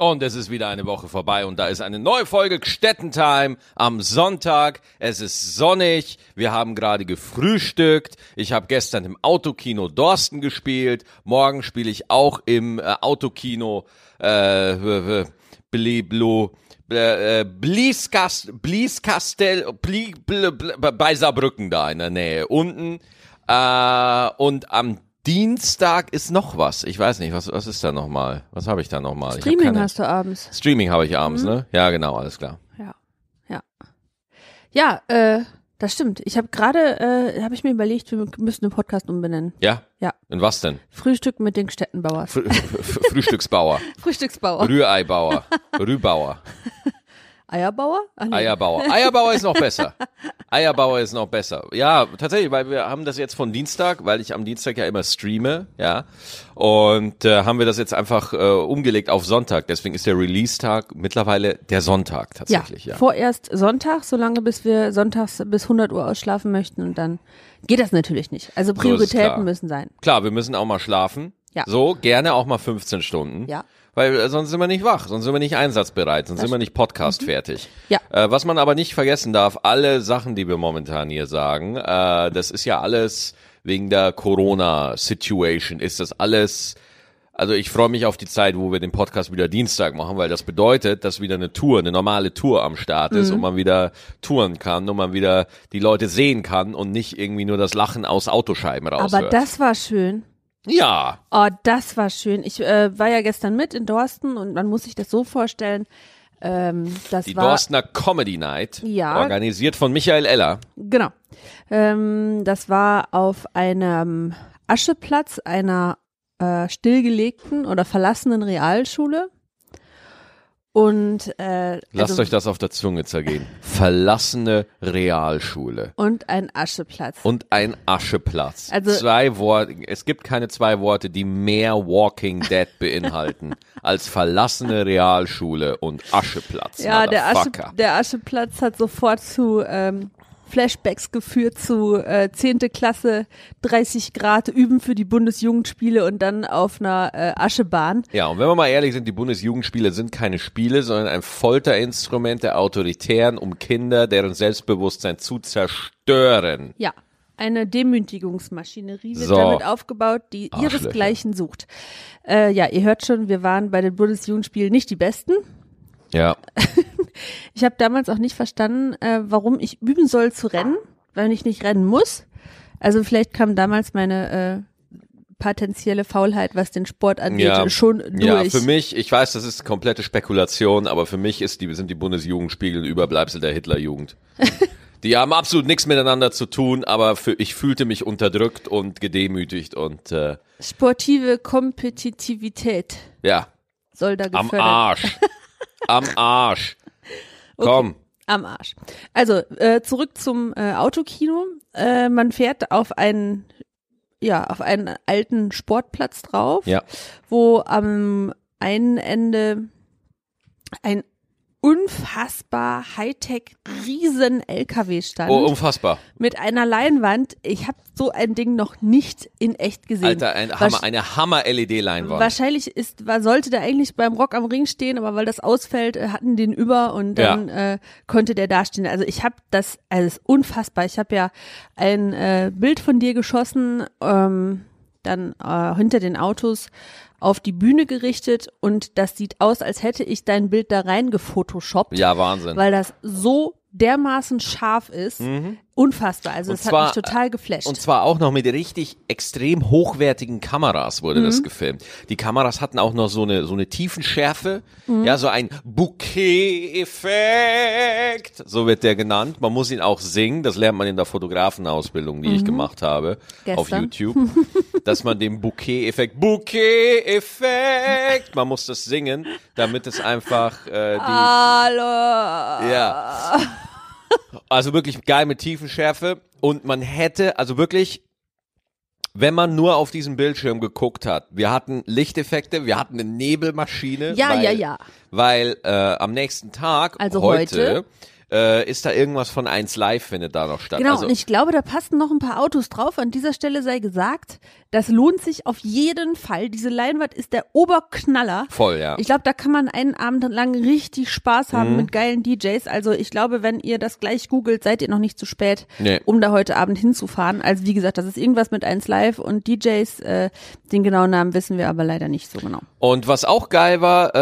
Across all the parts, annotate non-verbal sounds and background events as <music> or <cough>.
Und es ist wieder eine Woche vorbei und da ist eine neue Folge Gstettentime am Sonntag. Es ist sonnig. Wir haben gerade gefrühstückt. Ich habe gestern im Autokino Dorsten gespielt. Morgen spiele ich auch im äh, Autokino äh, Bliblo äh, Blieskast, Blieskastel, Blie, Blie, Blie, bei Saarbrücken da in der Nähe. Unten. Äh, und am Dienstag ist noch was. Ich weiß nicht, was, was ist da nochmal? Was habe ich da nochmal? Streaming keine... hast du abends. Streaming habe ich abends, mhm. ne? Ja, genau, alles klar. Ja, ja. Ja, äh, das stimmt. Ich habe gerade, äh, habe ich mir überlegt, wir müssen den Podcast umbenennen. Ja? Ja. In was denn? Frühstück mit den Städtenbauers. Fr Frühstücksbauer. <laughs> Frühstücksbauer. Rühreibauer. Rühbauer. <laughs> Eierbauer? Ach, nee. Eierbauer. Eierbauer ist noch besser. Eierbauer ist noch besser. Ja, tatsächlich, weil wir haben das jetzt von Dienstag, weil ich am Dienstag ja immer streame, ja. Und äh, haben wir das jetzt einfach äh, umgelegt auf Sonntag. Deswegen ist der Release-Tag mittlerweile der Sonntag tatsächlich, ja. ja. Vorerst Sonntag, solange bis wir sonntags bis 100 Uhr ausschlafen möchten und dann geht das natürlich nicht. Also Prioritäten müssen sein. Klar, wir müssen auch mal schlafen. Ja. So, gerne auch mal 15 Stunden. Ja weil äh, sonst sind wir nicht wach, sonst sind wir nicht einsatzbereit, sonst das sind wir nicht Podcast mhm. fertig. Ja. Äh, was man aber nicht vergessen darf, alle Sachen, die wir momentan hier sagen, äh, das ist ja alles wegen der Corona-Situation, ist das alles also ich freue mich auf die Zeit, wo wir den Podcast wieder Dienstag machen, weil das bedeutet, dass wieder eine Tour, eine normale Tour am Start ist mhm. und man wieder touren kann und man wieder die Leute sehen kann und nicht irgendwie nur das Lachen aus Autoscheiben raus. Aber das war schön. Ja. Oh, das war schön. Ich äh, war ja gestern mit in Dorsten und man muss sich das so vorstellen. Ähm, das die war, Dorstner Comedy Night, ja, organisiert von Michael Eller. Genau. Ähm, das war auf einem Ascheplatz einer äh, stillgelegten oder verlassenen Realschule. Und äh, lasst also, euch das auf der Zunge zergehen. Verlassene Realschule. Und ein Ascheplatz. Und ein Ascheplatz. Also zwei Worte. Es gibt keine zwei Worte, die mehr Walking Dead <laughs> beinhalten als verlassene Realschule und Ascheplatz. Ja, der, Asche, der Ascheplatz hat sofort zu ähm, Flashbacks geführt zu äh, 10. Klasse, 30 Grad üben für die Bundesjugendspiele und dann auf einer äh, Aschebahn. Ja, und wenn wir mal ehrlich sind, die Bundesjugendspiele sind keine Spiele, sondern ein Folterinstrument der Autoritären, um Kinder, deren Selbstbewusstsein zu zerstören. Ja. Eine Demütigungsmaschinerie wird so. damit aufgebaut, die ihresgleichen sucht. Äh, ja, ihr hört schon, wir waren bei den Bundesjugendspielen nicht die Besten. Ja. <laughs> ich habe damals auch nicht verstanden, äh, warum ich üben soll zu rennen, weil ich nicht rennen muss. Also vielleicht kam damals meine äh, potenzielle Faulheit, was den Sport angeht, ja, schon durch. Ja, für mich, ich weiß, das ist komplette Spekulation, aber für mich ist die, sind die Bundesjugendspiegel ein Überbleibsel der Hitlerjugend. <laughs> die haben absolut nichts miteinander zu tun, aber für, ich fühlte mich unterdrückt und gedemütigt und äh, sportive Kompetitivität. Ja. Soll da gefördert. <laughs> Am Arsch. Am Arsch. Komm. Okay. Am Arsch. Also äh, zurück zum äh, Autokino. Äh, man fährt auf einen ja auf einen alten Sportplatz drauf, ja. wo am einen Ende ein unfassbar Hightech riesen LKW stand. Oh, unfassbar. Mit einer Leinwand. Ich habe so ein Ding noch nicht in echt gesehen. Alter, ein Hammer, eine Hammer LED Leinwand. Wahrscheinlich ist war sollte der eigentlich beim Rock am Ring stehen, aber weil das ausfällt, äh, hatten den über und dann ja. äh, konnte der da stehen. Also ich habe das also ist unfassbar. Ich habe ja ein äh, Bild von dir geschossen ähm, dann äh, hinter den Autos auf die Bühne gerichtet und das sieht aus, als hätte ich dein Bild da rein gefotoshoppt. Ja, Wahnsinn. Weil das so dermaßen scharf ist. Mhm. Unfassbar. Also es hat mich total geflasht. Und zwar auch noch mit richtig extrem hochwertigen Kameras wurde mhm. das gefilmt. Die Kameras hatten auch noch so eine, so eine Tiefenschärfe. Mhm. Ja, so ein Bouquet-Effekt. So wird der genannt. Man muss ihn auch singen. Das lernt man in der Fotografenausbildung, die ich mhm. gemacht habe. Gestern. Auf YouTube. <laughs> dass man den Bouquet-Effekt, Bouquet-Effekt, man muss das singen, damit es einfach, äh, die, Hallo. Ja. <laughs> Also wirklich geil mit Tiefenschärfe. Und man hätte, also wirklich, wenn man nur auf diesen Bildschirm geguckt hat, wir hatten Lichteffekte, wir hatten eine Nebelmaschine. Ja, weil, ja, ja. Weil äh, am nächsten Tag, also heute, heute äh, ist da irgendwas von 1 Live findet da noch statt. Genau, also, und ich glaube, da passen noch ein paar Autos drauf. An dieser Stelle sei gesagt, das lohnt sich auf jeden Fall. Diese Leinwand ist der Oberknaller. voll, ja. Ich glaube, da kann man einen Abend lang richtig Spaß haben Mhm. mit geilen DJs. Also ich glaube, wenn ihr das gleich googelt, seid ihr noch nicht zu spät, Nee. um da heute Abend hinzufahren. Also wie gesagt, das ist irgendwas mit 1 Live und DJs. Äh, den genauen Namen wissen wir aber leider nicht so genau. Und was auch geil war,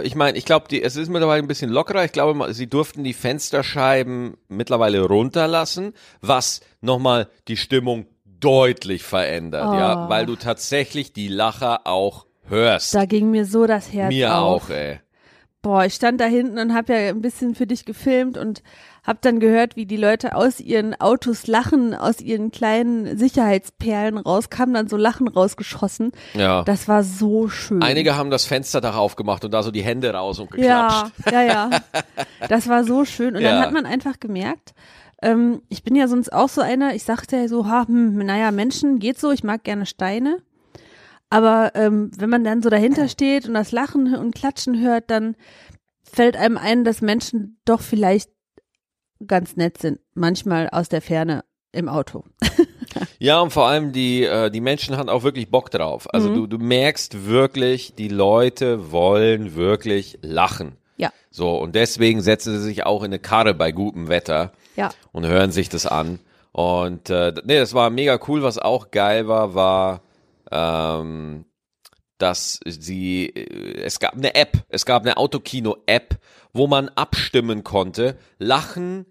äh, ich meine, ich glaube, es ist mittlerweile ein bisschen lockerer. Ich glaube, sie durften die Fensterscheiben mittlerweile runterlassen, was nochmal die Stimmung deutlich verändert, ja, Oh. weil du tatsächlich die Lacher auch hörst. Da ging mir so das Herz Mir auf. auch, ey. Boah, ich stand da hinten und habe ja ein bisschen für dich gefilmt und habe dann gehört, wie die Leute aus ihren Autos lachen, aus ihren kleinen Sicherheitsperlen rauskamen, dann so Lachen rausgeschossen. Ja. Das war so schön. Einige haben das Fensterdach aufgemacht und da so die Hände raus und geklatscht. ja, ja, ja. Das war so schön. Und dann Ja. hat man einfach gemerkt, ähm, ich bin ja sonst auch so einer, ich sagte ja so, ha, hm, naja, Menschen geht so, ich mag gerne Steine. Aber ähm, wenn man dann so dahinter steht und das Lachen und Klatschen hört, dann fällt einem ein, dass Menschen doch vielleicht ganz nett sind. Manchmal aus der Ferne im Auto. <laughs> Ja, und vor allem die, äh, die Menschen haben auch wirklich Bock drauf. Also Mhm. du, du merkst wirklich, die Leute wollen wirklich lachen. Ja, So, und deswegen setzen sie sich auch in eine Karre bei gutem Wetter ja. und hören sich das an. Und äh, nee, das war mega cool. Was auch geil war, war, ähm, dass sie, äh, es gab eine App, es gab eine Autokino-App, wo man abstimmen konnte, Lachen,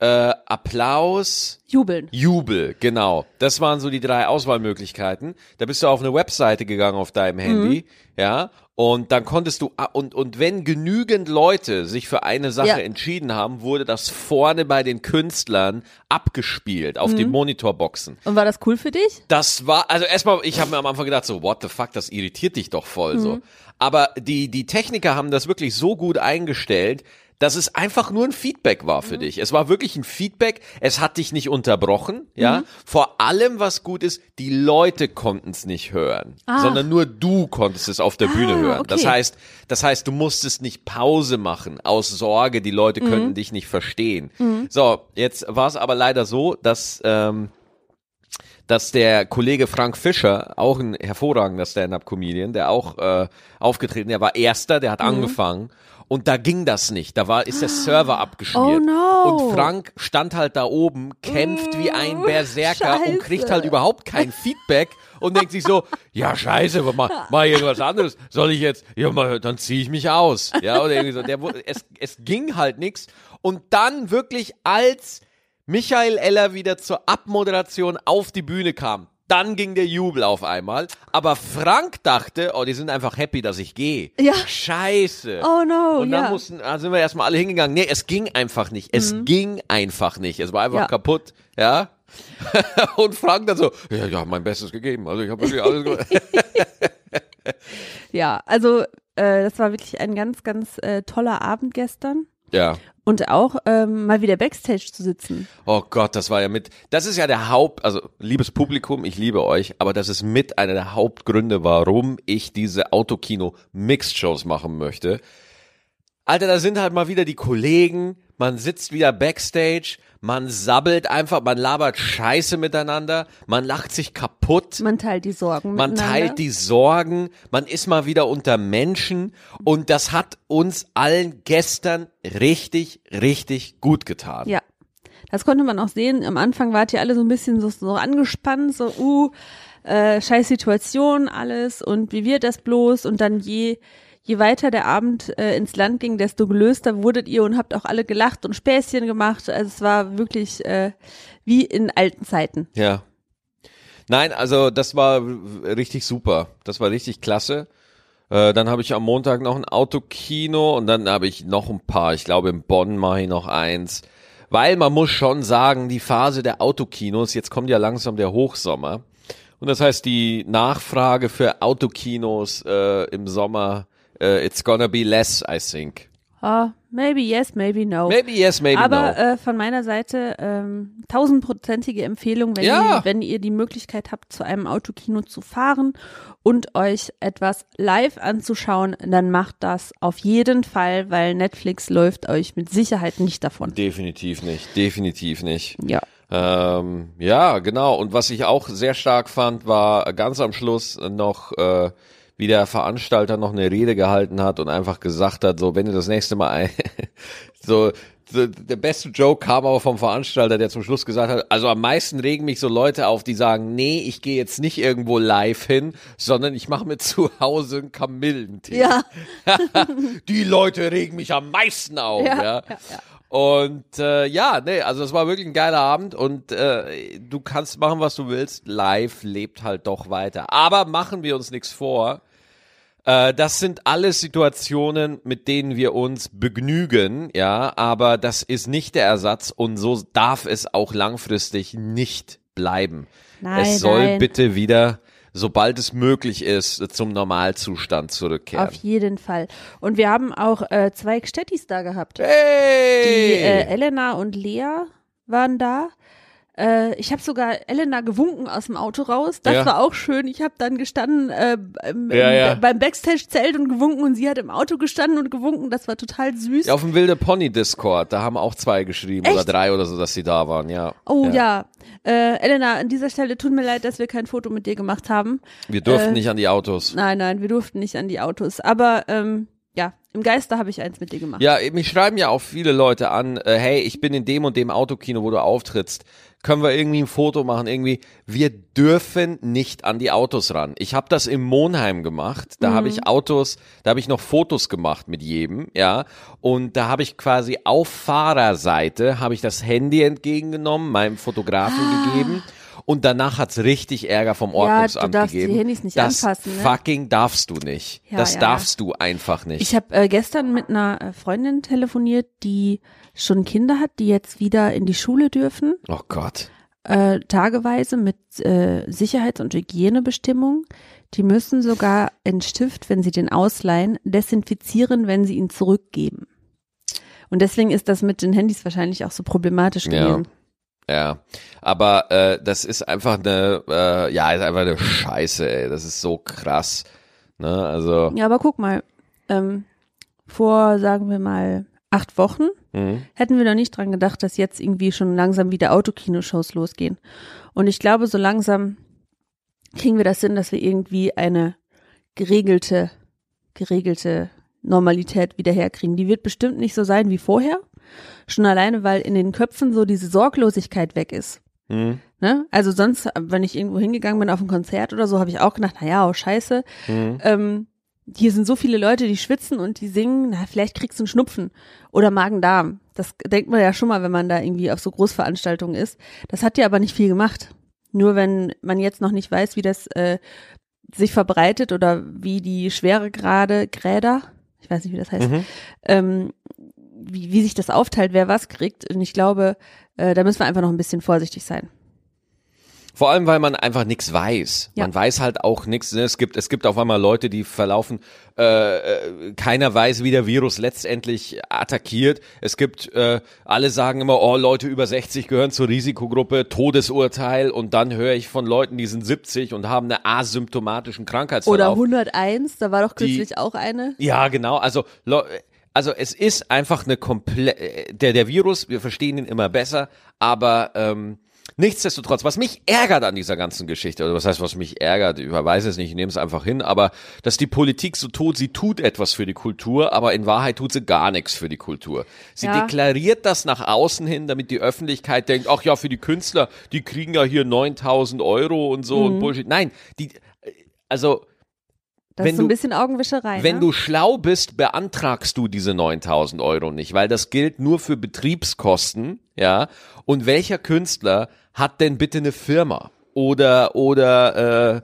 äh, Applaus, Jubeln. Jubel, genau. Das waren so die drei Auswahlmöglichkeiten. Da bist du auf eine Webseite gegangen auf deinem Handy, ja, und dann konntest du, ah, und, und wenn genügend Leute sich für eine Sache Ja. entschieden haben, wurde das vorne bei den Künstlern abgespielt auf den Monitorboxen. Und war das cool für dich? Das war, also erstmal, ich habe mir am Anfang gedacht, so, what the fuck, das irritiert dich doch voll so. Aber die, die Techniker haben das wirklich so gut eingestellt, dass es einfach nur ein Feedback war für dich. Es war wirklich ein Feedback, es hat dich nicht unterbrochen, ja. Vor allem, was gut ist, die Leute konnten es nicht hören, Ah. sondern nur du konntest es auf der Bühne Ah, hören. Das okay. heißt, das heißt, du musstest nicht Pause machen aus Sorge, die Leute Mhm. könnten dich nicht verstehen. So, jetzt war es aber leider so, dass ähm, dass der Kollege Frank Fischer, auch ein hervorragender Stand-up-Comedian, der auch äh, aufgetreten, der war Erster, der hat Mhm. angefangen und da ging das nicht. Da war ist der Server abgeschmiert. Oh no. Und Frank stand halt da oben, kämpft wie ein Berserker und Scheiße. kriegt halt überhaupt kein Feedback und denkt sich so, <laughs> ja scheiße, mach, mach irgendwas anderes. Soll ich jetzt, ja mal, dann ziehe ich mich aus. Ja, oder irgendwie so. Der, es, es ging halt nix. Und dann wirklich als Michael Eller wieder zur Abmoderation auf die Bühne kam. Dann ging der Jubel auf einmal. Aber Frank dachte, oh, die sind einfach happy, dass ich gehe. Ja. Scheiße. Oh no, Und dann ja. mussten, da sind wir erstmal alle hingegangen. Nee, es ging einfach nicht. Es ging einfach nicht. Es war einfach Mhm. Ja. kaputt. Ja. <laughs> Und Frank dann so, ja, ja, mein Bestes gegeben. Also ich habe wirklich alles gemacht. <laughs> Ja, also äh, das war wirklich ein ganz, ganz äh, toller Abend gestern. ja. Und auch ähm, mal wieder Backstage zu sitzen. Oh Gott, das war ja mit, das ist ja der Haupt, also liebes Publikum, ich liebe euch, aber das ist mit einer der Hauptgründe, warum ich diese Autokino Mixed Shows machen möchte. Alter, da sind halt mal wieder die Kollegen, man sitzt wieder Backstage, man sabbelt einfach, man labert Scheiße miteinander, man lacht sich kaputt. Man teilt die Sorgen Man teilt die Sorgen, man ist mal wieder unter Menschen und das hat uns allen gestern richtig, richtig gut getan. Ja, das konnte man auch sehen. Am Anfang wart ihr alle so ein bisschen so, so angespannt, so, uh, äh, scheiß Situation, alles und wie wird das bloß? Und dann je, je weiter der Abend äh, ins Land ging, desto gelöster wurdet ihr und habt auch alle gelacht und Späßchen gemacht. Also es war wirklich äh, wie in alten Zeiten. Ja. Nein, also das war richtig super. Das war richtig klasse. Äh, dann habe ich am Montag noch ein Autokino und dann habe ich noch ein paar. Ich glaube, in Bonn mache ich noch eins. Weil man muss schon sagen, die Phase der Autokinos, jetzt kommt ja langsam der Hochsommer. Und das heißt, die Nachfrage für Autokinos äh, im Sommer, äh, it's gonna be less, I think. Oh, maybe yes, maybe no. Maybe yes, maybe Aber no. äh, von meiner Seite ähm, tausendprozentige Empfehlung, wenn, Ja. ihr, wenn ihr die Möglichkeit habt, zu einem Autokino zu fahren und euch etwas live anzuschauen, dann macht das auf jeden Fall, weil Netflix läuft euch mit Sicherheit nicht davon. Definitiv nicht, definitiv nicht. Ja. Ähm, ja, genau. Und was ich auch sehr stark fand, war ganz am Schluss noch, äh, wie der Veranstalter noch eine Rede gehalten hat und einfach gesagt hat, so, wenn du das nächste Mal ein, <laughs> so, so, der beste Joke kam aber vom Veranstalter, der zum Schluss gesagt hat, also am meisten regen mich so Leute auf, die sagen, nee, ich gehe jetzt nicht irgendwo live hin, sondern ich mache mir zu Hause einen Kamillentee. Ja. <laughs> Die Leute regen mich am meisten auf, ja. Ja, ja, ja. Und äh, ja, nee, also es war wirklich ein geiler Abend und äh, du kannst machen, was du willst. Live lebt halt doch weiter. Aber machen wir uns nichts vor. Äh, das sind alles Situationen, mit denen wir uns begnügen, ja, aber das ist nicht der Ersatz und so darf es auch langfristig nicht bleiben. Nein, es soll nein. bitte wieder, sobald es möglich ist, zum Normalzustand zurückkehren. Auf jeden Fall. Und wir haben auch äh, zwei Gstettis da gehabt. Hey! Die äh, Elena und Lea waren da. Äh, ich habe sogar Elena gewunken aus dem Auto raus. Das Ja. war auch schön. Ich habe dann gestanden äh, im, Ja, ja. beim Backstage-Zelt und gewunken und sie hat im Auto gestanden und gewunken. Das war total süß. Ja, auf dem Wilde Pony Discord, da haben auch zwei geschrieben oder Echt? drei oder so, dass sie da waren, ja. Oh ja. Äh, Elena, an dieser Stelle tut mir leid, dass wir kein Foto mit dir gemacht haben. Wir durften Äh, nicht an die Autos. Nein, nein, wir durften nicht an die Autos. Aber ähm, ja, im Geiste habe ich eins mit dir gemacht. Ja, mich schreiben ja auch viele Leute an, äh, hey, ich bin in dem und dem Autokino, wo du auftrittst. Können wir irgendwie ein Foto machen? Irgendwie, wir dürfen nicht an die Autos ran. Ich habe das im Monheim gemacht. Da habe ich Autos, da habe ich noch Fotos gemacht mit jedem, ja. Und da habe ich quasi auf Fahrerseite habe ich das Handy entgegengenommen, meinem Fotografen gegeben. Und danach hat's richtig Ärger vom Ordnungsamt darfst die gegeben. Handys nicht das anfassen, ne? fucking darfst du nicht. Ja, das ja. darfst du einfach nicht. Ich habe äh, gestern mit einer äh, Freundin telefoniert, die schon Kinder hat, die jetzt wieder in die Schule dürfen, oh Gott. äh, tageweise mit äh, Sicherheits- und Hygienebestimmungen. Die müssen sogar einen Stift, wenn sie den ausleihen, desinfizieren, wenn sie ihn zurückgeben. Und deswegen ist das mit den Handys wahrscheinlich auch so problematisch Ja. gewesen. Ja, aber äh, das ist einfach eine, äh, ja, ist einfach eine Scheiße, ey. Das ist so krass. Ne, also, Ja, aber guck mal, ähm, vor, sagen wir mal, acht Wochen mhm. hätten wir noch nicht dran gedacht, dass jetzt irgendwie schon langsam wieder Autokinoshows losgehen. Und ich glaube, so langsam kriegen wir das hin, dass wir irgendwie eine geregelte, geregelte Normalität wieder herkriegen. Die wird bestimmt nicht so sein wie vorher. Schon alleine, weil in den Köpfen so diese Sorglosigkeit weg ist. Mhm. Ne? Also sonst, wenn ich irgendwo hingegangen bin auf ein Konzert oder so, habe ich auch gedacht, na ja, oh scheiße, Mhm. ähm, hier sind so viele Leute, die schwitzen und die singen, na, vielleicht kriegst du einen Schnupfen oder Magen-Darm. Das denkt man ja schon mal, wenn man da irgendwie auf so Großveranstaltungen ist. Das hat ja aber nicht viel gemacht. Nur wenn man jetzt noch nicht weiß, wie das äh, sich verbreitet oder wie die Schweregrade, Gräder, ich weiß nicht, wie das heißt, Mhm. ähm, wie, wie sich das aufteilt, wer was kriegt. Und ich glaube, äh, da müssen wir einfach noch ein bisschen vorsichtig sein. Vor allem, weil man einfach nichts weiß. Ja. Man weiß halt auch nichts. Ne? Es gibt, es gibt auf einmal Leute, die verlaufen. Äh, äh, keiner weiß, wie der Virus letztendlich attackiert. Es gibt, äh, alle sagen immer, oh, Leute über 60 gehören zur Risikogruppe, Todesurteil. Und dann höre ich von Leuten, die sind 70 und haben einen asymptomatischen Oder Krankheitsverlauf. 101, da war doch Die- kürzlich auch eine. Ja, genau. Also, also es ist einfach eine komplett, der, der Virus, wir verstehen ihn immer besser, aber ähm, nichtsdestotrotz, was mich ärgert an dieser ganzen Geschichte, oder was heißt, was mich ärgert, ich weiß es nicht, ich nehme es einfach hin, aber dass die Politik so tut, sie tut etwas für die Kultur, aber in Wahrheit tut sie gar nichts für die Kultur. Sie Ja. deklariert das nach außen hin, damit die Öffentlichkeit denkt, ach ja, für die Künstler, die kriegen ja hier 9000 Euro und so und Bullshit. Nein, die, also Das wenn ist so ein du- bisschen Augenwischerei. wenn ne? du schlau bist, beantragst du diese 9000 Euro nicht, weil das gilt nur für Betriebskosten, ja. Und welcher Künstler hat denn bitte eine Firma oder oder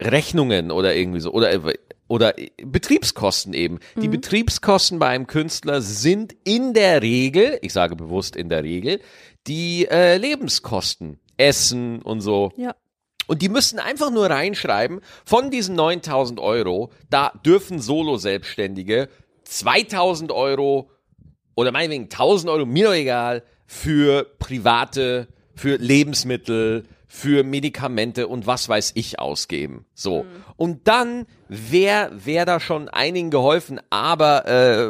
äh, Rechnungen oder irgendwie so oder äh, oder äh, Betriebskosten eben. Die Betriebskosten bei einem Künstler sind in der Regel, ich sage bewusst in der Regel, die äh, Lebenskosten, Essen und so. ja. Und die müssen einfach nur reinschreiben, von diesen 9000 Euro, da dürfen Solo-Selbstständige 2000 Euro oder meinetwegen 1000 Euro, mir doch egal, für private, für Lebensmittel, für Medikamente und was weiß ich ausgeben. So. Mhm. Und dann wäre wär da schon einigen geholfen, aber äh,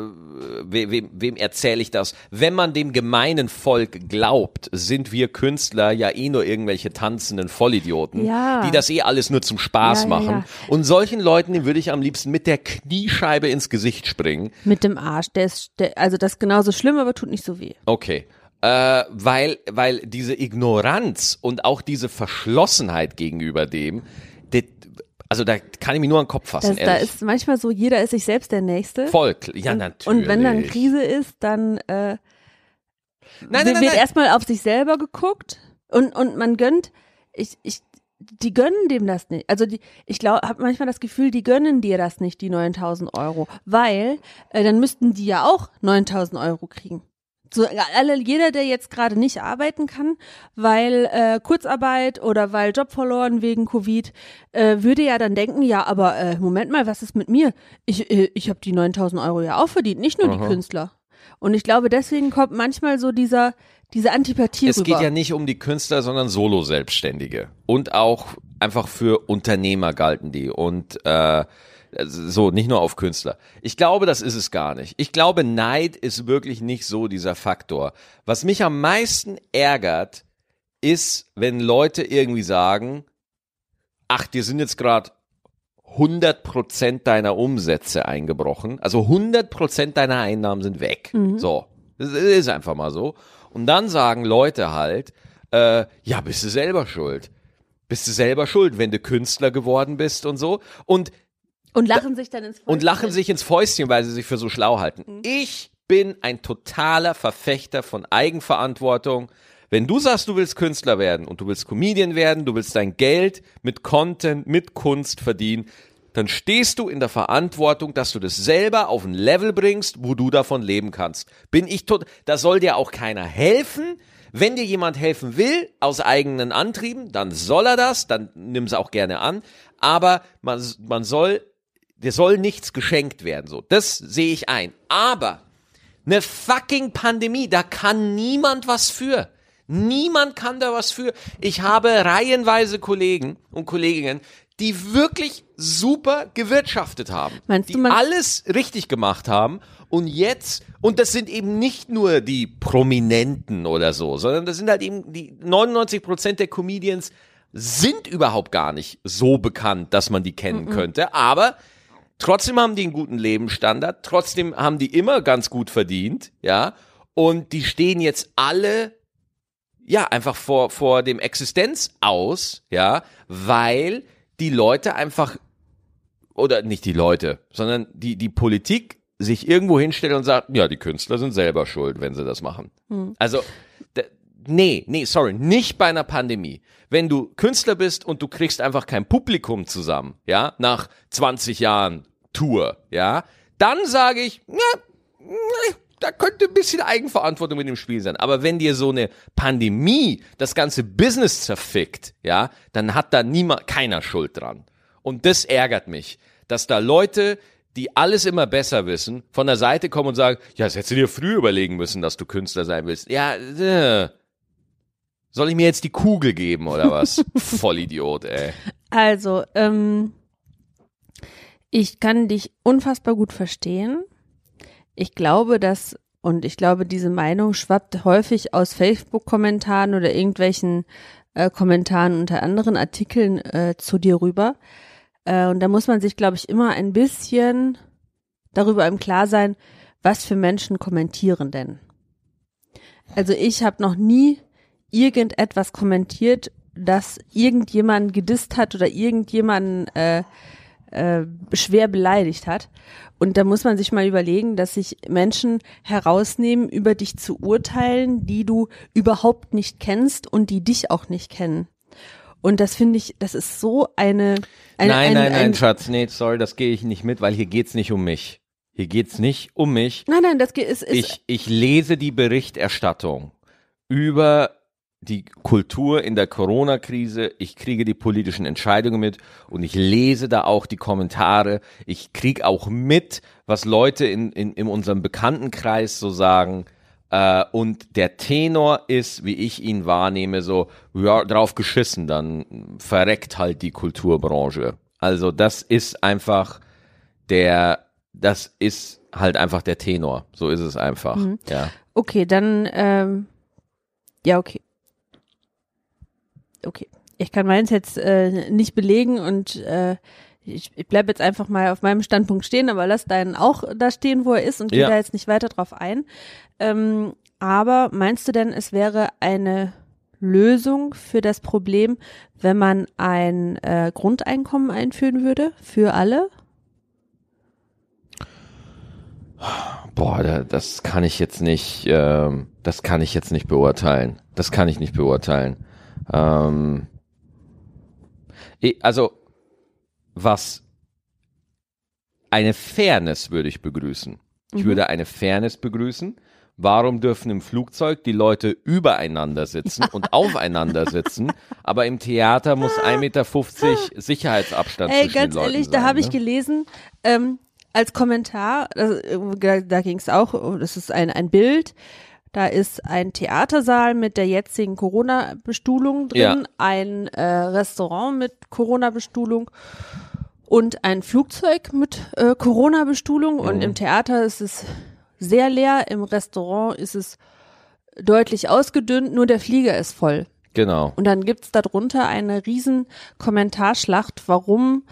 wem, wem erzähle ich das? Wenn man dem gemeinen Volk glaubt, sind wir Künstler ja eh nur irgendwelche tanzenden Vollidioten, ja. die das eh alles nur zum Spaß ja, machen. Ja, und solchen Leuten würde ich am liebsten mit der Kniescheibe ins Gesicht springen. Mit dem Arsch. Der ist, der, also das ist genauso schlimm, aber tut nicht so weh. Okay äh, weil, weil diese Ignoranz und auch diese Verschlossenheit gegenüber dem, das, also da kann ich mich nur an den Kopf fassen. Das, da ist manchmal so, jeder ist sich selbst der Nächste. Voll, ja und, natürlich. Und wenn dann Krise ist, dann äh, nein, nein, wird erstmal auf sich selber geguckt und, und man gönnt, ich, ich, die gönnen dem das nicht. Also die, ich glaube, habe manchmal das Gefühl, die gönnen dir das nicht, die 9000 Euro, weil äh, dann müssten die ja auch 9000 Euro kriegen so alle, jeder, der jetzt gerade nicht arbeiten kann, weil äh, Kurzarbeit oder weil Job verloren wegen Covid, äh, würde ja dann denken, ja, aber äh, Moment mal, was ist mit mir? Ich, äh, ich habe die 9000 Euro ja auch verdient, nicht nur Aha. die Künstler. Und ich glaube, deswegen kommt manchmal so dieser, diese Antipathie Es rüber. geht ja nicht um die Künstler, sondern Solo-Selbstständige. Und auch einfach für Unternehmer galten die. Und äh, so, nicht nur auf Künstler. Ich glaube, das ist es gar nicht. Ich glaube, Neid ist wirklich nicht so dieser Faktor. Was mich am meisten ärgert, ist, wenn Leute irgendwie sagen, ach, dir sind jetzt gerade 100% deiner Umsätze eingebrochen. Also 100% deiner Einnahmen sind weg. Mhm. So. Das ist einfach mal so. Und dann sagen Leute halt, äh, ja, bist du selber schuld. Bist du selber schuld, wenn du Künstler geworden bist und so. Und und lachen sich dann ins Fäustchen. Und lachen sich ins Fäustchen, weil sie sich für so schlau halten. Mhm. Ich bin ein totaler Verfechter von Eigenverantwortung. Wenn du sagst, du willst Künstler werden und du willst Comedian werden, du willst dein Geld mit Content, mit Kunst verdienen, dann stehst du in der Verantwortung, dass du das selber auf ein Level bringst, wo du davon leben kannst. Bin ich tot, da soll dir auch keiner helfen. Wenn dir jemand helfen will, aus eigenen Antrieben, dann soll er das, dann nimm es auch gerne an. Aber man, man soll dir soll nichts geschenkt werden, so. Das sehe ich ein. Aber eine fucking Pandemie, da kann niemand was für. Niemand kann da was für. Ich habe reihenweise Kollegen und Kolleginnen, die wirklich super gewirtschaftet haben. Meinst die alles richtig gemacht haben und jetzt, und das sind eben nicht nur die Prominenten oder so, sondern das sind halt eben die 99 Prozent der Comedians sind überhaupt gar nicht so bekannt, dass man die kennen mm -mm. könnte, aber Trotzdem haben die einen guten Lebensstandard, trotzdem haben die immer ganz gut verdient, ja. Und die stehen jetzt alle, ja, einfach vor, vor dem Existenz aus, ja, weil die Leute einfach, oder nicht die Leute, sondern die, die Politik sich irgendwo hinstellt und sagt, ja, die Künstler sind selber schuld, wenn sie das machen. Hm. Also, nee, nee, sorry, nicht bei einer Pandemie. Wenn du Künstler bist und du kriegst einfach kein Publikum zusammen, ja, nach 20 Jahren Tour, ja, dann sage ich, na, na, da könnte ein bisschen Eigenverantwortung mit dem Spiel sein. Aber wenn dir so eine Pandemie das ganze Business zerfickt, ja, dann hat da niemand, keiner Schuld dran. Und das ärgert mich, dass da Leute, die alles immer besser wissen, von der Seite kommen und sagen, ja, das hättest du dir früh überlegen müssen, dass du Künstler sein willst. Ja, äh, soll ich mir jetzt die Kugel geben oder was? <laughs> Vollidiot, ey. Also, ähm, ich kann dich unfassbar gut verstehen. Ich glaube, dass, und ich glaube, diese Meinung schwappt häufig aus Facebook-Kommentaren oder irgendwelchen äh, Kommentaren unter anderen Artikeln äh, zu dir rüber. Äh, und da muss man sich, glaube ich, immer ein bisschen darüber im Klar sein, was für Menschen kommentieren denn. Also ich habe noch nie irgendetwas kommentiert, das irgendjemand gedisst hat oder irgendjemanden äh, äh, schwer beleidigt hat. Und da muss man sich mal überlegen, dass sich Menschen herausnehmen, über dich zu urteilen, die du überhaupt nicht kennst und die dich auch nicht kennen. Und das finde ich, das ist so eine, eine Nein, eine, nein, nein, Schatz, nee, sorry, das gehe ich nicht mit, weil hier geht's nicht um mich. Hier geht's nicht um mich. Nein, nein, das geht, ist, ist ich, ich lese die Berichterstattung über die Kultur in der Corona-Krise, ich kriege die politischen Entscheidungen mit und ich lese da auch die Kommentare. Ich kriege auch mit, was Leute in, in, in unserem Bekanntenkreis so sagen. Äh, und der Tenor ist, wie ich ihn wahrnehme, so, ja, drauf geschissen, dann verreckt halt die Kulturbranche. Also das ist einfach der, das ist halt einfach der Tenor. So ist es einfach. Mhm. Ja. Okay, dann, ähm, ja, okay. Okay. Ich kann meins jetzt äh, nicht belegen und äh, ich, ich bleibe jetzt einfach mal auf meinem Standpunkt stehen, aber lass deinen auch da stehen, wo er ist und gehe da jetzt nicht weiter drauf ein. Ähm, aber meinst du denn, es wäre eine Lösung für das Problem, wenn man ein äh, Grundeinkommen einführen würde für alle? Boah, das kann ich jetzt nicht, ähm, das kann ich jetzt nicht beurteilen. Das kann ich nicht beurteilen. Ähm, also, was eine Fairness würde ich begrüßen. Ich mhm. würde eine Fairness begrüßen. Warum dürfen im Flugzeug die Leute übereinander sitzen und aufeinander sitzen, aber im Theater muss 1,50 Meter Sicherheitsabstand Ey, zwischen ganz den Leuten ehrlich, sein, da habe ne? ich gelesen, ähm, als Kommentar, da, da ging es auch, das ist ein, ein Bild, da ist ein Theatersaal mit der jetzigen Corona-Bestuhlung drin, ja. ein äh, Restaurant mit Corona-Bestuhlung und ein Flugzeug mit äh, Corona-Bestuhlung. Mhm. Und im Theater ist es sehr leer, im Restaurant ist es deutlich ausgedünnt, nur der Flieger ist voll. Genau. Und dann gibt's darunter eine riesen Kommentarschlacht, warum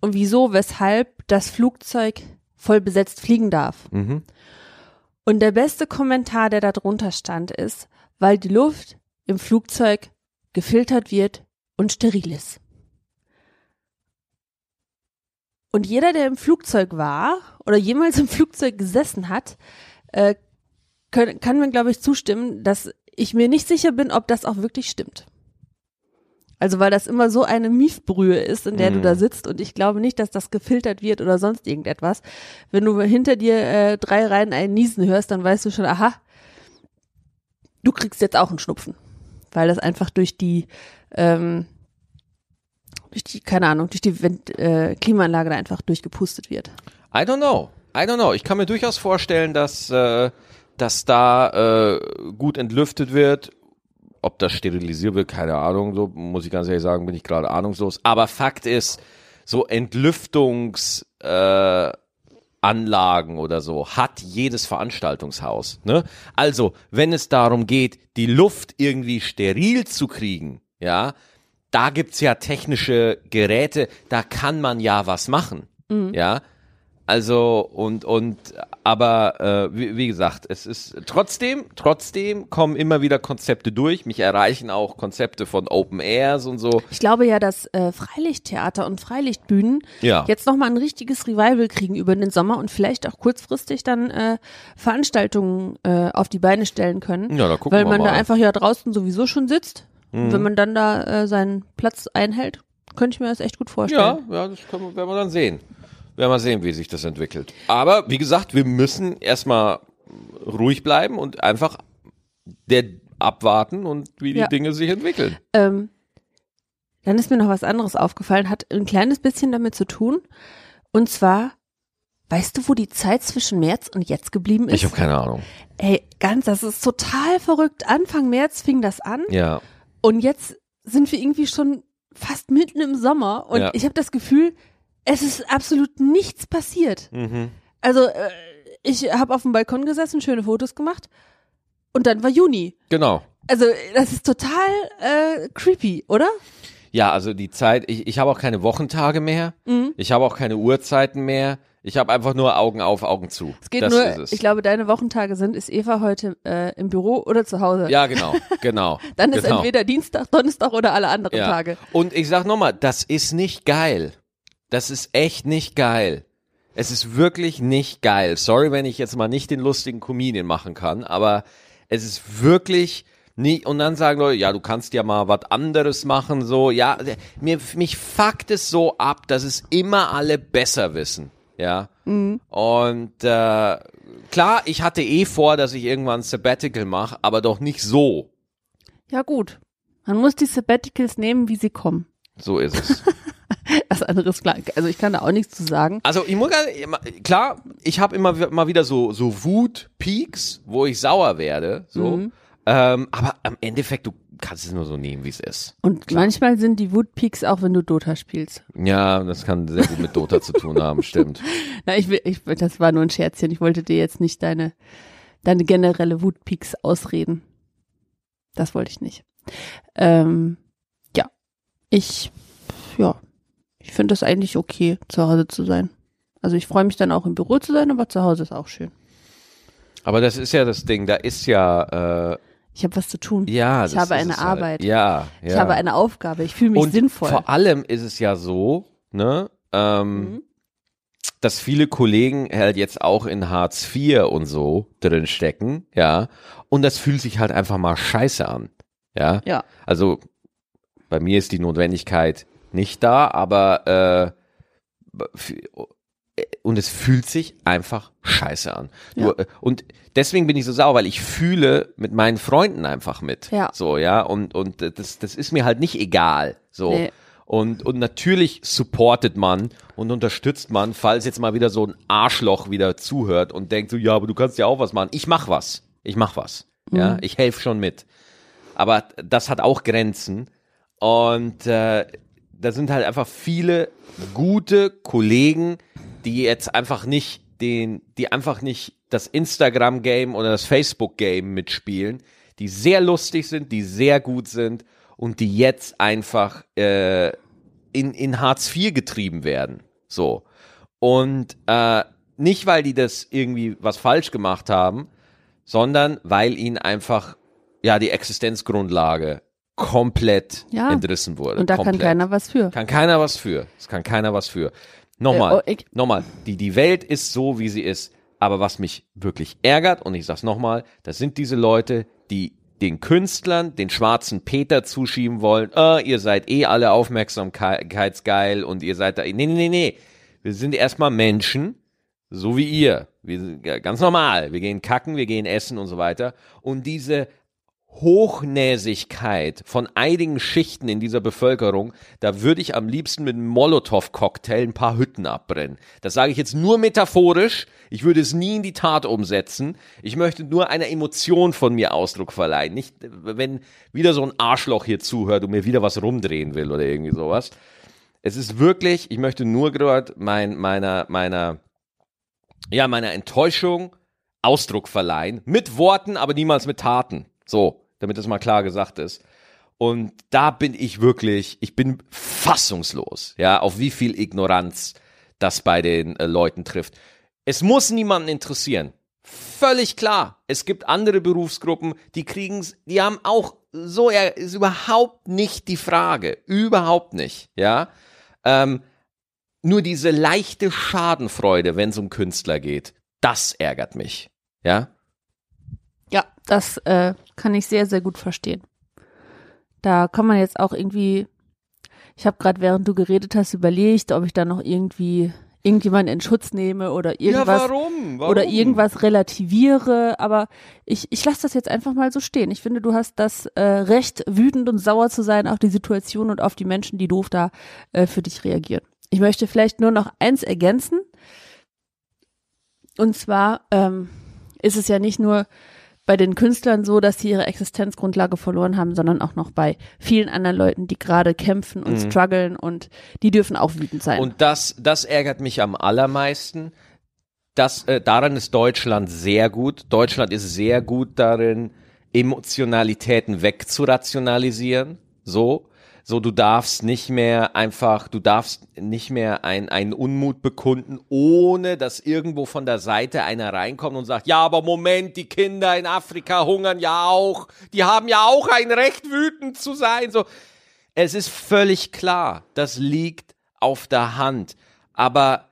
und wieso, weshalb das Flugzeug voll besetzt fliegen darf. Mhm. Und der beste Kommentar, der da drunter stand, ist, weil die Luft im Flugzeug gefiltert wird und steril ist. Und jeder, der im Flugzeug war oder jemals im Flugzeug gesessen hat, äh, können, kann mir, glaube ich, zustimmen, dass ich mir nicht sicher bin, ob das auch wirklich stimmt. Also weil das immer so eine Miefbrühe ist, in der mm. du da mhm. sitzt und ich glaube nicht, dass das gefiltert wird oder sonst irgendetwas. Wenn du hinter dir äh, drei Reihen einen Niesen hörst, dann weißt du schon, aha, du kriegst jetzt auch einen Schnupfen. Weil das einfach durch die, ähm, durch die, keine Ahnung, durch die Vent äh, Klimaanlage da einfach durchgepustet wird. I don't know. I don't know. Ich kann mir durchaus vorstellen, dass, äh, dass da äh, gut entlüftet wird ob das sterilisiert wird, keine Ahnung, so muss ich ganz ehrlich sagen, bin ich gerade ahnungslos. Aber Fakt ist, so Entlüftungsanlagen äh, oder so hat jedes Veranstaltungshaus. Ne? Also, wenn es darum geht, die Luft irgendwie steril zu kriegen, ja, da gibt's ja technische Geräte, da kann man ja was machen. Mhm. Ja, also und und aber äh, wie, wie, gesagt, es ist trotzdem trotzdem kommen immer wieder Konzepte durch. Mich erreichen auch Konzepte von Open Airs und so. Ich glaube ja, dass äh, Freilichttheater und Freilichtbühnen ja. jetzt noch mal ein richtiges Revival kriegen über den Sommer und vielleicht auch kurzfristig dann äh, Veranstaltungen äh, auf die Beine stellen können. Ja, da gucken weil wir man mal. da einfach ja draußen sowieso schon sitzt. Mhm. Und wenn man dann da äh, seinen Platz einhält, könnte ich mir das echt gut vorstellen. Ja, ja, das können wir, werden wir dann sehen. Werden wir sehen, wie sich das entwickelt. Aber wie gesagt, wir müssen erstmal ruhig bleiben und einfach der abwarten und wie die ja. Dinge sich entwickeln. Ähm, dann ist mir noch was anderes aufgefallen, hat ein kleines bisschen damit zu tun. Und zwar, weißt du, wo die Zeit zwischen März und jetzt geblieben ist? Ich habe keine Ahnung. Ey, ganz, das ist total verrückt. Anfang März fing das an. Ja. Und jetzt sind wir irgendwie schon fast mitten im Sommer und ja. ich habe das Gefühl, es ist absolut nichts passiert. Mhm. Also äh, ich habe auf dem Balkon gesessen, schöne Fotos gemacht und dann war Juni. Genau. Also das ist total äh, creepy, oder? Ja, also die Zeit, ich, ich habe auch keine Wochentage mehr, mhm. ich habe auch keine Uhrzeiten mehr. Ich habe einfach nur Augen auf, Augen zu. Es geht das nur, es. ich glaube, deine Wochentage sind, ist Eva heute äh, im Büro oder zu Hause? Ja, genau, <laughs> genau. Dann ist genau. entweder Dienstag, Donnerstag oder alle anderen ja. Tage. Und ich sag nochmal, das ist nicht geil. Das ist echt nicht geil. Es ist wirklich nicht geil. Sorry, wenn ich jetzt mal nicht den lustigen Comedian machen kann, aber es ist wirklich nicht, und dann sagen Leute, ja, du kannst ja mal was anderes machen, so, ja, mir, mich fuckt es so ab, dass es immer alle besser wissen, ja. Mhm. Und, äh, klar, ich hatte eh vor, dass ich irgendwann ein Sabbatical mache, aber doch nicht so. Ja, gut. Man muss die Sabbaticals nehmen, wie sie kommen. So ist es. <laughs> <laughs> Was anderes klar. Also ich kann da auch nichts zu sagen. Also ich muss gar, klar, ich habe immer mal wieder so so Wut-Peaks, wo ich sauer werde, so. Mhm. Ähm, aber am Endeffekt, du kannst es nur so nehmen, wie es ist. Und manchmal sind die Wutpeaks auch, wenn du Dota spielst. Ja, das kann sehr gut mit Dota zu tun haben, <laughs> stimmt. Na, ich will, ich, das war nur ein Scherzchen. Ich wollte dir jetzt nicht deine, deine generelle Wutpeaks ausreden. Das wollte ich nicht. Ähm, ja, ich, ja, ich finde das eigentlich okay, zu Hause zu sein. Also ich freue mich dann auch im Büro zu sein, aber zu Hause ist auch schön. Aber das ist ja das Ding, da ist ja, äh, Ich habe was zu tun. ja. ich das habe ist eine halt. Arbeit. Ja, ja. Ich habe eine Aufgabe. Ich fühle mich Und sinnvoll. vor allem ist es ja so, ne, ähm, Mhm. dass viele Kollegen halt jetzt auch in Hartz IV und so drin stecken, ja, und das fühlt sich halt einfach mal scheiße an, ja. Ja. Also bei mir ist die Notwendigkeit nicht da, aber äh, und es fühlt sich einfach scheiße an. Ja. äh, und deswegen bin ich so sauer, weil ich fühle mit meinen Freunden einfach mit. Ja. So, ja, und, und das, das ist mir halt nicht egal. So. Nee. Und, und natürlich supportet man und unterstützt man, falls jetzt mal wieder so ein Arschloch wieder zuhört und denkt so, ja, aber du kannst ja auch was machen. Ich mach was. Ich mach was. Ja, ich helfe schon mit. Aber das hat auch Grenzen. Und äh, da sind halt einfach viele gute Kollegen, die jetzt einfach nicht den, die einfach nicht das Instagram-Game oder das Facebook-Game mitspielen, die sehr lustig sind, die sehr gut sind und die jetzt einfach äh, in, in Hartz IV getrieben werden. So. Und äh, nicht, weil die das irgendwie was falsch gemacht haben, sondern weil ihnen einfach ja die Existenzgrundlage komplett Ja. entrissen wurde. Und da komplett. kann keiner was für. Kann keiner was für. Es kann keiner was für. Nochmal, Äh, oh, nochmal. Die, die Welt ist so, wie sie ist. Aber was mich wirklich ärgert, und ich sag's nochmal, das sind diese Leute, die den Künstlern den schwarzen Peter zuschieben wollen. Ah, ihr seid eh alle aufmerksamkeitsgeil und ihr seid da. Nee, nee, nee, nee. Wir sind erstmal Menschen, so wie ihr. Wir sind ganz normal. Wir gehen kacken, wir gehen essen und so weiter. Und diese Hochnäsigkeit von einigen Schichten in dieser Bevölkerung, da würde ich am liebsten mit einem Molotow-Cocktail ein paar Hütten abbrennen. Das sage ich jetzt nur metaphorisch. Ich würde es nie in die Tat umsetzen. Ich möchte nur einer Emotion von mir Ausdruck verleihen. Nicht, wenn wieder so ein Arschloch hier zuhört und mir wieder was rumdrehen will oder irgendwie sowas. Es ist wirklich, ich möchte nur gerade mein, meiner, meiner, ja, meiner Enttäuschung Ausdruck verleihen. Mit Worten, aber niemals mit Taten. So, damit das mal klar gesagt ist. Und da bin ich wirklich, ich bin fassungslos, ja, auf wie viel Ignoranz das bei den äh, Leuten trifft. Es muss niemanden interessieren. Völlig klar. Es gibt andere Berufsgruppen, die kriegen's, die haben auch so, ja, ist überhaupt nicht die Frage. Überhaupt nicht, ja. Ähm, nur diese leichte Schadenfreude, wenn es um Künstler geht, das ärgert mich, ja. Ja, das äh, kann ich sehr, sehr gut verstehen. Da kann man jetzt auch irgendwie, ich habe gerade, während du geredet hast, überlegt, ob ich da noch irgendwie irgendjemanden in Schutz nehme oder irgendwas warum? oder irgendwas relativiere, aber ich, ich lasse das jetzt einfach mal so stehen. Ich finde, du hast das äh, Recht, wütend und sauer zu sein auf die Situation und auf die Menschen, die doof da äh, für dich reagieren. Ich möchte vielleicht nur noch eins ergänzen. Und zwar ähm, ist es ja nicht nur bei den Künstlern so, dass sie ihre Existenzgrundlage verloren haben, sondern auch noch bei vielen anderen Leuten, die gerade kämpfen und strugglen und die dürfen auch wütend sein. Und das, das ärgert mich am allermeisten. Das, äh, daran ist Deutschland sehr gut. Deutschland ist sehr gut darin, Emotionalitäten wegzurationalisieren. So. So, du darfst nicht mehr einfach, du darfst nicht mehr ein, einen Unmut bekunden, ohne dass irgendwo von der Seite einer reinkommt und sagt, ja, aber Moment, die Kinder in Afrika hungern ja auch, die haben ja auch ein Recht, wütend zu sein. So, es ist völlig klar, das liegt auf der Hand. Aber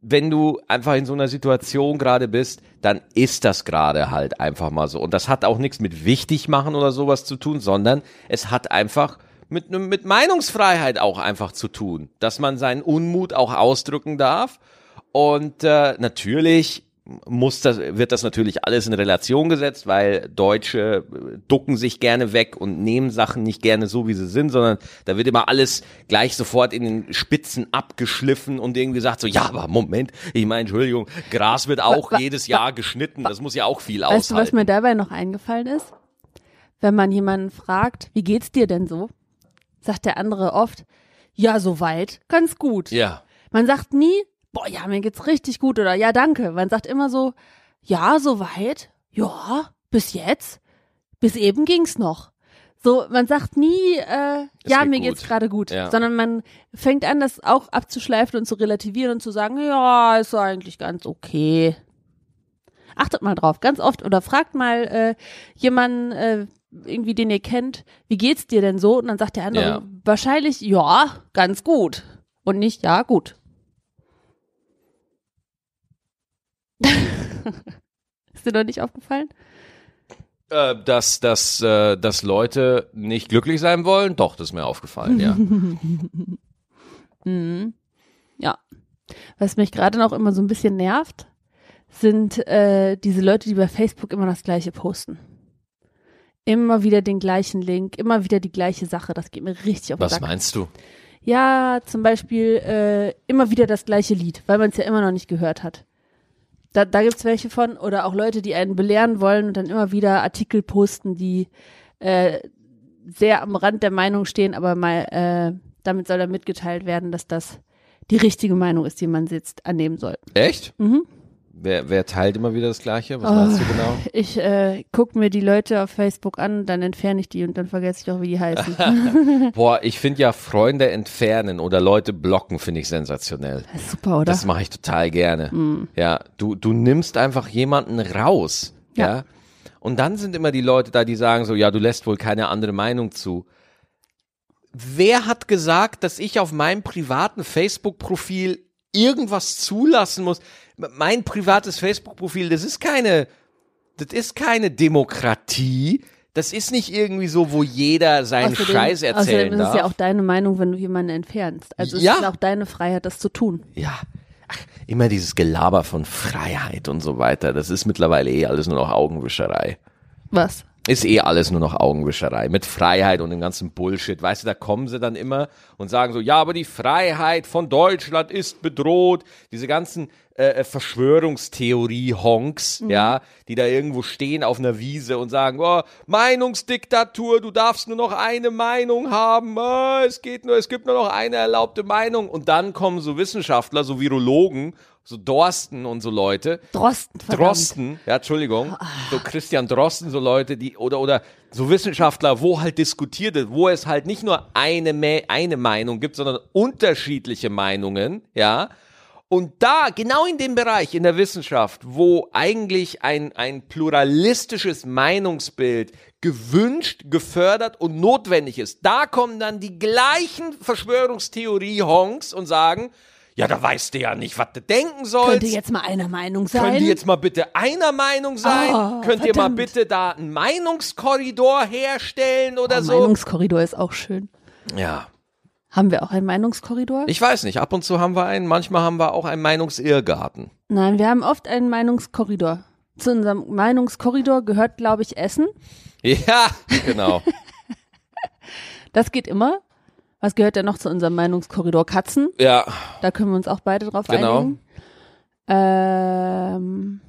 wenn du einfach in so einer Situation gerade bist, dann ist das gerade halt einfach mal so. Und das hat auch nichts mit wichtig machen oder sowas zu tun, sondern es hat einfach mit, mit Meinungsfreiheit auch einfach zu tun, dass man seinen Unmut auch ausdrücken darf. Und äh, natürlich muss das, wird das natürlich alles in Relation gesetzt, weil Deutsche äh, ducken sich gerne weg und nehmen Sachen nicht gerne so, wie sie sind, sondern da wird immer alles gleich sofort in den Spitzen abgeschliffen und irgendwie gesagt so, ja, aber Moment, ich meine, Entschuldigung, Gras wird auch wa- jedes Jahr geschnitten, das muss ja auch viel Weißt du, was aushalten. mir dabei noch eingefallen ist? Wenn man jemanden fragt, wie geht's dir denn so? Sagt der andere oft, ja, soweit, ganz gut. ja, Man sagt nie, boah, ja, mir geht's richtig gut oder ja, danke. Man sagt immer so, ja, soweit, ja, bis jetzt, bis eben ging's noch. So, man sagt nie, äh, ja, mir gut. geht's gerade gut, Ja. sondern man fängt an, das auch abzuschleifen und zu relativieren und zu sagen, ja, ist eigentlich ganz okay. Achtet mal drauf, ganz oft oder fragt mal äh, jemanden, äh, irgendwie den ihr kennt, wie geht's dir denn so? Und dann sagt der andere Ja. wahrscheinlich, ja, ganz gut. Und nicht, ja, gut. <laughs> Ist dir noch nicht aufgefallen? äh, dass, dass, äh, dass Leute nicht glücklich sein wollen, doch, das ist mir aufgefallen, ja. <laughs> Mhm. Ja. Was mich gerade noch immer so ein bisschen nervt, sind äh, diese Leute, die bei Facebook immer das Gleiche posten. Immer wieder den gleichen Link, immer wieder die gleiche Sache. Das geht mir richtig auf den Was Sack. meinst du? Ja, zum Beispiel äh, immer wieder das gleiche Lied, weil man es ja immer noch nicht gehört hat. Da, da gibt's welche von. Oder auch Leute, die einen belehren wollen und dann immer wieder Artikel posten, die äh, sehr am Rand der Meinung stehen, aber mal, äh, damit soll dann mitgeteilt werden, dass das die richtige Meinung ist, die man jetzt annehmen soll. Echt? Mhm. Wer, wer teilt immer wieder das Gleiche? Was meinst du genau? <laughs> Ich äh, guck mir die Leute auf Facebook an, dann entferne ich die und dann vergesse ich auch, wie die heißen. <laughs> <laughs> Boah, ich finde ja Freunde entfernen oder Leute blocken, finde ich sensationell. Das ist super, oder? Das mache ich total gerne. Ja, du, du nimmst einfach jemanden raus. Ja. Ja. Und dann sind immer die Leute da, die sagen so, ja, du lässt wohl keine andere Meinung zu. Wer hat gesagt, dass ich auf meinem privaten Facebook-Profil irgendwas zulassen muss? Mein privates Facebook-Profil, das ist keine, das ist keine Demokratie. Das ist nicht irgendwie so, wo jeder seinen Außerdem- Scheiß erzählen Außerdem ist darf. es ja auch deine Meinung, wenn du jemanden entfernst. Also Ja. es ist auch deine Freiheit, das zu tun. Ja. Ach, immer dieses Gelaber von Freiheit und so weiter. Das ist mittlerweile eh alles nur noch Augenwischerei. Was? Ist eh alles nur noch Augenwischerei. Mit Freiheit und dem ganzen Bullshit. Weißt du, da kommen sie dann immer und sagen so, ja, aber die Freiheit von Deutschland ist bedroht. Diese ganzen äh, Verschwörungstheorie-Honks, ja, die da irgendwo stehen auf einer Wiese und sagen, oh, Meinungsdiktatur, du darfst nur noch eine Meinung haben, oh, es geht nur, es gibt nur noch eine erlaubte Meinung. Und dann kommen so Wissenschaftler, so Virologen, so Dorsten und so Leute, Drosten, verdammt. Drosten, ja, Entschuldigung, so Christian Drosten, so Leute, die, oder, oder so Wissenschaftler, wo halt diskutiert wird, wo es halt nicht nur eine, eine Meinung gibt, sondern unterschiedliche Meinungen, ja. Und da, genau in dem Bereich, in der Wissenschaft, wo eigentlich ein, ein pluralistisches Meinungsbild gewünscht, gefördert und notwendig ist, da kommen dann die gleichen Verschwörungstheorie-Honks und sagen, ja, da weißt du ja nicht, was du denken sollst. Könnte jetzt mal einer Meinung sein. Könnt ihr jetzt mal bitte einer Meinung sein? Oh, Könnt ihr mal verdammt. bitte da einen Meinungskorridor herstellen oder oh, so? Meinungskorridor ist auch schön. Ja. Haben wir auch einen Meinungskorridor? Ich weiß nicht, ab und zu haben wir einen, manchmal haben wir auch einen Meinungsirrgarten. Nein, wir haben oft einen Meinungskorridor. Zu unserem Meinungskorridor gehört, glaube ich, Essen. Ja, genau. <laughs> Das geht immer. Was gehört denn noch zu unserem Meinungskorridor? Katzen. ja, Da können wir uns auch beide drauf Genau. einigen. Ähm,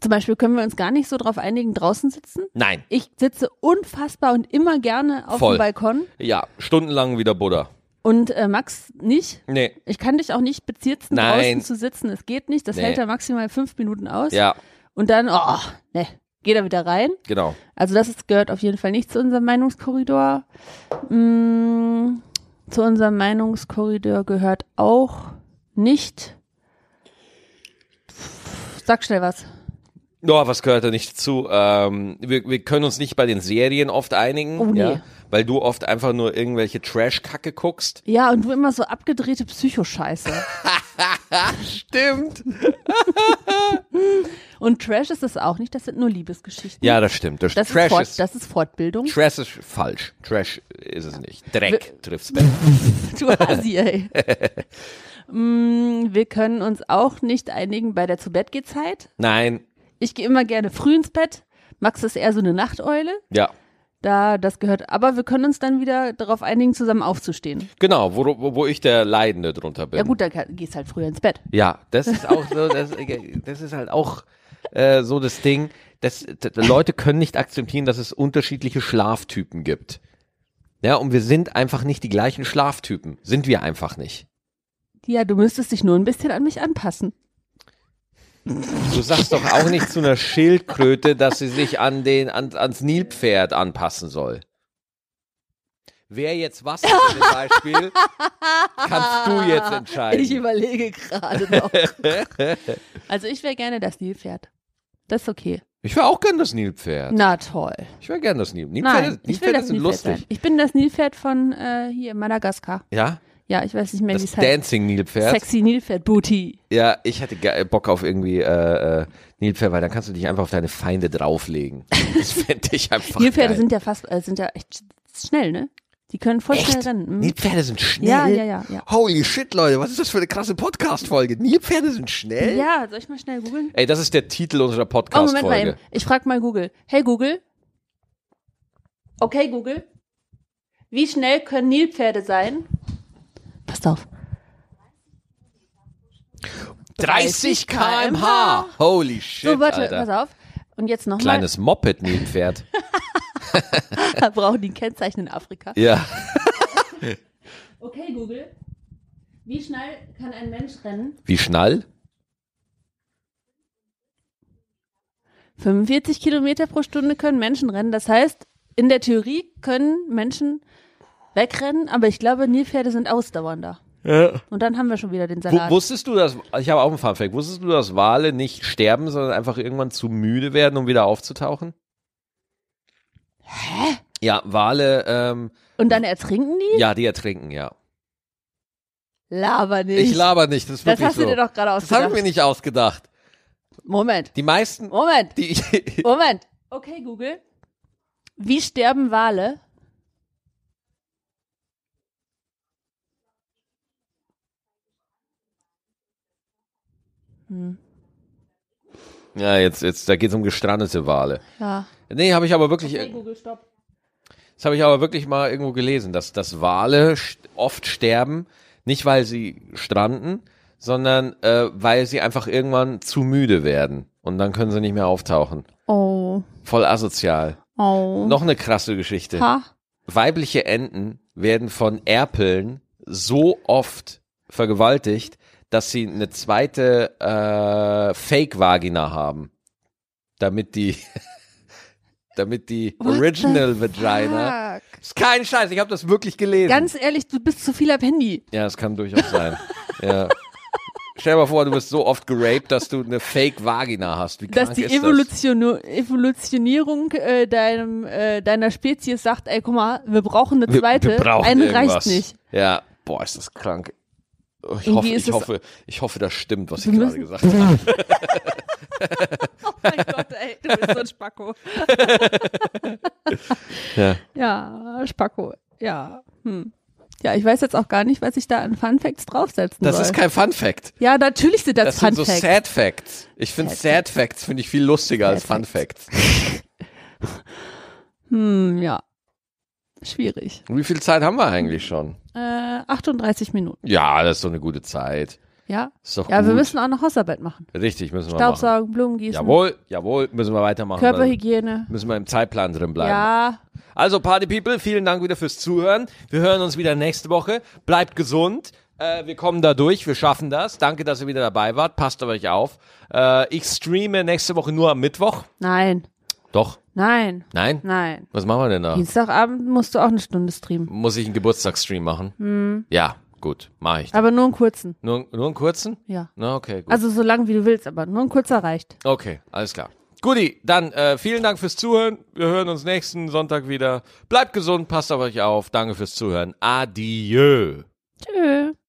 zum Beispiel können wir uns gar nicht so drauf einigen, draußen sitzen. nein. Ich sitze unfassbar und immer gerne auf Voll. dem Balkon Ja, stundenlang wieder Buddha. Und äh, Max nicht. Nee. Ich kann dich auch nicht bezirzen, Nein. draußen zu sitzen. Es geht nicht. Das Nee. hält er maximal fünf Minuten aus. Ja, Und dann, oh, ne, geht er wieder rein. genau. Also das ist, gehört auf jeden Fall nicht zu unserem Meinungskorridor. Mm, zu unserem Meinungskorridor gehört auch nicht. Sag schnell was. Ja, was gehört da nicht dazu? Ähm, wir, wir können uns nicht bei den Serien oft einigen, Oh, nee. ja, weil du oft einfach nur irgendwelche Trash-Kacke guckst. Ja, und du immer so abgedrehte Psychoscheiße. <laughs> Stimmt. <laughs> Und Trash ist es auch nicht, das sind nur Liebesgeschichten. Ja, das stimmt. Das, das, Trash ist Fort, ist, das ist Fortbildung. Trash ist falsch. Trash ist es nicht. Dreck trifft's besser. Du <laughs> Hasi, ey. mm, wir können uns auch nicht einigen bei der Zu-Bett-Geh-Zeit. Nein, Ich gehe immer gerne früh ins Bett. Max ist eher so eine Nachteule. ja. Da, das gehört, aber wir können uns dann wieder darauf einigen, zusammen aufzustehen. Genau, wo, wo, wo ich der Leidende drunter bin. Ja gut, dann gehst halt früher ins Bett. Ja, das ist auch so, das, <laughs> das ist halt auch äh, so das Ding, dass d- Leute können nicht akzeptieren, dass es unterschiedliche Schlaftypen gibt. Ja, und wir sind einfach nicht die gleichen Schlaftypen. Sind wir einfach nicht. Ja, du müsstest dich nur ein bisschen an mich anpassen. Du sagst doch auch nicht zu einer Schildkröte, dass sie sich an den, an, ans Nilpferd anpassen soll. Wer jetzt was dem <laughs> Beispiel, kannst du jetzt entscheiden. Ich überlege gerade noch. <laughs> also ich wäre gerne das Nilpferd. Das ist okay. Ich wäre auch gern das Nilpferd. Na toll. Ich wäre gern das Nilpferd. Nilpferde, Nein, ich will Nilpferde das sind Nilpferd lustig. sein. Ich bin das Nilpferd von äh, hier Madagaskar. Ja? Ja, ich weiß nicht mehr, wie Das es heißt. Dancing-Nilpferd. Sexy Nilpferd Booty. Ja, ich hätte ge- Bock auf irgendwie äh, äh, Nilpferd, weil dann kannst du dich einfach auf deine Feinde drauflegen. <laughs> Das fände ich einfach Nilpferde geil. sind ja fast, äh, sind ja echt schnell, ne? Die können voll schnell Echt? rennen. Mhm. Nilpferde sind schnell? Ja, ja, ja, ja. Holy shit, Leute, was ist das für eine krasse Podcast-Folge? Nilpferde sind schnell? Ja, soll ich mal schnell googeln? Ey, das ist der Titel unserer Oh, Moment mal Podcast-Folge. eben. Ich frag mal Google. Hey Google. Okay, Google. Wie schnell können Nilpferde sein? Auf. 30 km/h. Holy shit, So, warte, Alter. pass auf. Und jetzt nochmal. Kleines Moped-Nilpferd. <laughs> Brauchen die ein Kennzeichen in Afrika. ja. Okay, Google. Wie schnell kann ein Mensch rennen? Wie schnell? 45 Kilometer pro Stunde können Menschen rennen. Das heißt, in der Theorie können Menschen wegrennen, aber ich glaube, Nilpferde sind ausdauernder. Ja. Und dann haben wir schon wieder den Salat. wusstest du, dass, ich habe auch einen Funfact, wusstest du, dass Wale nicht sterben, sondern einfach irgendwann zu müde werden, um wieder aufzutauchen? Hä? Ja, Wale, ähm, Und dann ertrinken die? ja, die ertrinken, ja. Laber nicht. Ich laber nicht, das ist das hast du so. dir doch gerade das habe ich ausgedacht. mir nicht ausgedacht. Moment, Die meisten, Moment, die, <laughs> Moment. Okay, Google. Wie sterben Wale? Hm. ja, jetzt, jetzt, da geht's um gestrandete Wale. Ja. Nee, habe ich aber wirklich, Okay, Google, stopp. das habe ich aber wirklich mal irgendwo gelesen, dass, dass Wale oft sterben, nicht weil sie stranden, sondern äh, weil sie einfach irgendwann zu müde werden und dann können sie nicht mehr auftauchen. Oh, Voll asozial. oh. Noch eine krasse Geschichte. Ha? Weibliche Enten werden von Erpeln so oft vergewaltigt, dass sie eine zweite äh, Fake-Vagina haben. Damit die, <laughs> damit die What Original Vagina. Fuck. Ist kein Scheiß, ich habe das wirklich gelesen. Ganz ehrlich, du bist zu viel am Handy. ja, das kann durchaus sein. ja. Stell dir mal vor, du wirst so oft geraped, dass du eine Fake-Vagina hast. Wie Dass die ist das? Evolution, Evolutionierung äh, deinem, äh, deiner Spezies sagt, ey, guck mal, wir brauchen eine Wir- zweite, wir brauchen eine reicht nicht. Ja, boah, ist das krank. Oh, Ich Irgendwie hoffe, ich hoffe, ich hoffe, das stimmt, was ich gerade gesagt habe. <laughs> <laughs> Oh mein Gott, ey, du bist so ein Spacko. <laughs> Ja. Ja, Spacko, ja. Hm. Ja, ich weiß jetzt auch gar nicht, was ich da an Fun Facts draufsetzen Das soll. ist kein Fun Fact. ja, natürlich sind das, Das Fun sind so Facts. Sad Facts. Ich finde Sad Facts finde ich viel lustiger als Sad Fun Facts. Hm, ja. Schwierig. Wie viel Zeit haben wir eigentlich schon? Äh, 38 Minuten. Ja, das ist so eine gute Zeit. Ja? Ist doch Ja, gut. wir müssen auch noch Hausarbeit machen. Richtig, müssen wir machen. Staubsaugen, Blumen gießen, Jawohl, jawohl, müssen wir weitermachen. Körperhygiene. Müssen wir im Zeitplan drin bleiben. Ja, Also Party People, vielen Dank wieder fürs Zuhören. Wir hören uns wieder nächste Woche. Bleibt gesund. Äh, wir kommen da durch, wir schaffen das. Danke, dass ihr wieder dabei wart. Passt auf euch auf. Äh, ich streame nächste Woche nur am Mittwoch. nein, Doch. Nein, Nein? nein. Was machen wir denn da? Dienstagabend musst du auch eine Stunde streamen. Muss ich einen Geburtstagsstream machen? Hm. Ja, gut, mache ich. Aber nur einen kurzen. Nur, nur einen kurzen? Ja. Na, okay, gut. Also so lang wie du willst, aber nur ein kurzer reicht. okay, alles klar. Guti, dann äh, vielen Dank fürs Zuhören. Wir hören uns nächsten Sonntag wieder. Bleibt gesund, passt auf euch auf. Danke fürs Zuhören. Adieu. Tschö.